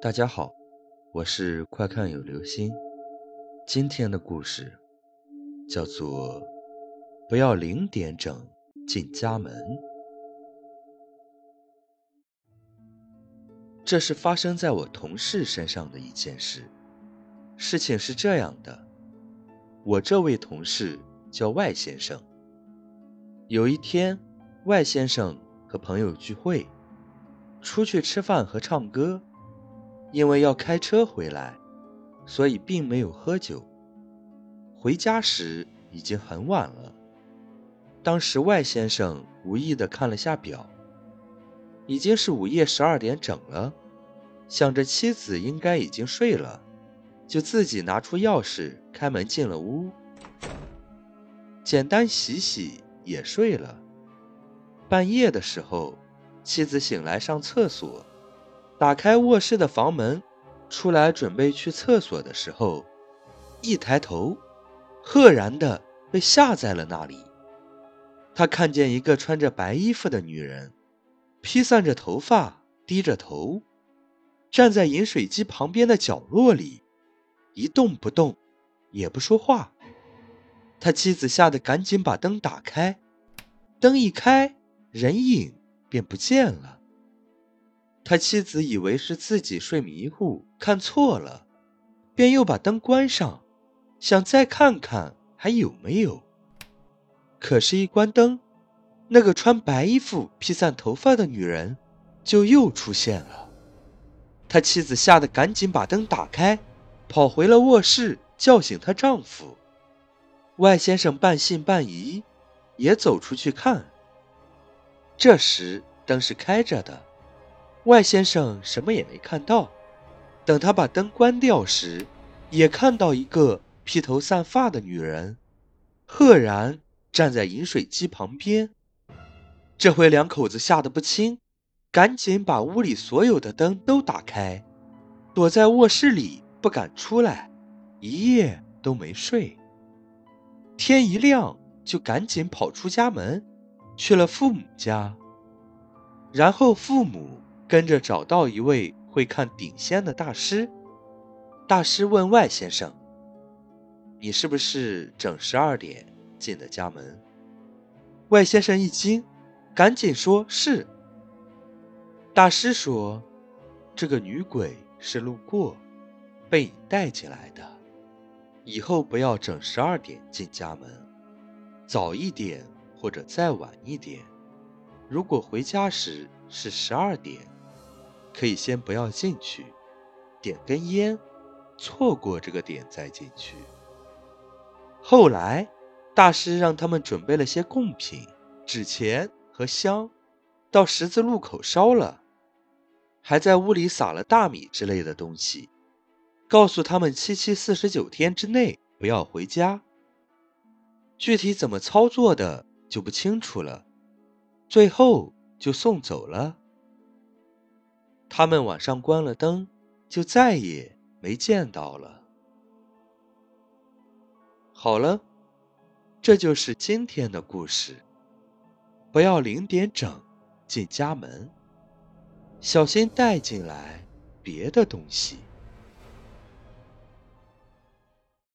大家好，我是快看有流星。今天的故事叫做“不要零点整进家门”。这是发生在我同事身上的一件事。事情是这样的：我这位同事叫外先生。有一天，外先生和朋友聚会，出去吃饭和唱歌。因为要开车回来，所以并没有喝酒。回家时已经很晚了。当时外先生无意地看了下表，已经是午夜十二点整了，想着妻子应该已经睡了，就自己拿出钥匙开门进了屋，简单洗洗也睡了。半夜的时候，妻子醒来上厕所。打开卧室的房门，出来准备去厕所的时候，一抬头，赫然的被吓在了那里。他看见一个穿着白衣服的女人，披散着头发，低着头，站在饮水机旁边的角落里，一动不动，也不说话。他妻子吓得赶紧把灯打开，灯一开，人影便不见了。他妻子以为是自己睡迷糊看错了，便又把灯关上，想再看看还有没有。可是，一关灯，那个穿白衣服、披散头发的女人就又出现了。他妻子吓得赶紧把灯打开，跑回了卧室，叫醒她丈夫。外先生半信半疑，也走出去看。这时，灯是开着的。外先生什么也没看到，等他把灯关掉时，也看到一个披头散发的女人，赫然站在饮水机旁边。这回两口子吓得不轻，赶紧把屋里所有的灯都打开，躲在卧室里不敢出来，一夜都没睡。天一亮就赶紧跑出家门，去了父母家，然后父母。跟着找到一位会看顶仙的大师。大师问外先生：“你是不是整十二点进的家门？”外先生一惊，赶紧说是。大师说：“这个女鬼是路过，被你带进来的。以后不要整十二点进家门，早一点或者再晚一点。如果回家时是十二点。”可以先不要进去，点根烟，错过这个点再进去。后来，大师让他们准备了些贡品、纸钱和香，到十字路口烧了，还在屋里撒了大米之类的东西，告诉他们七七四十九天之内不要回家。具体怎么操作的就不清楚了，最后就送走了。他们晚上关了灯，就再也没见到了。好了，这就是今天的故事。不要零点整进家门，小心带进来别的东西。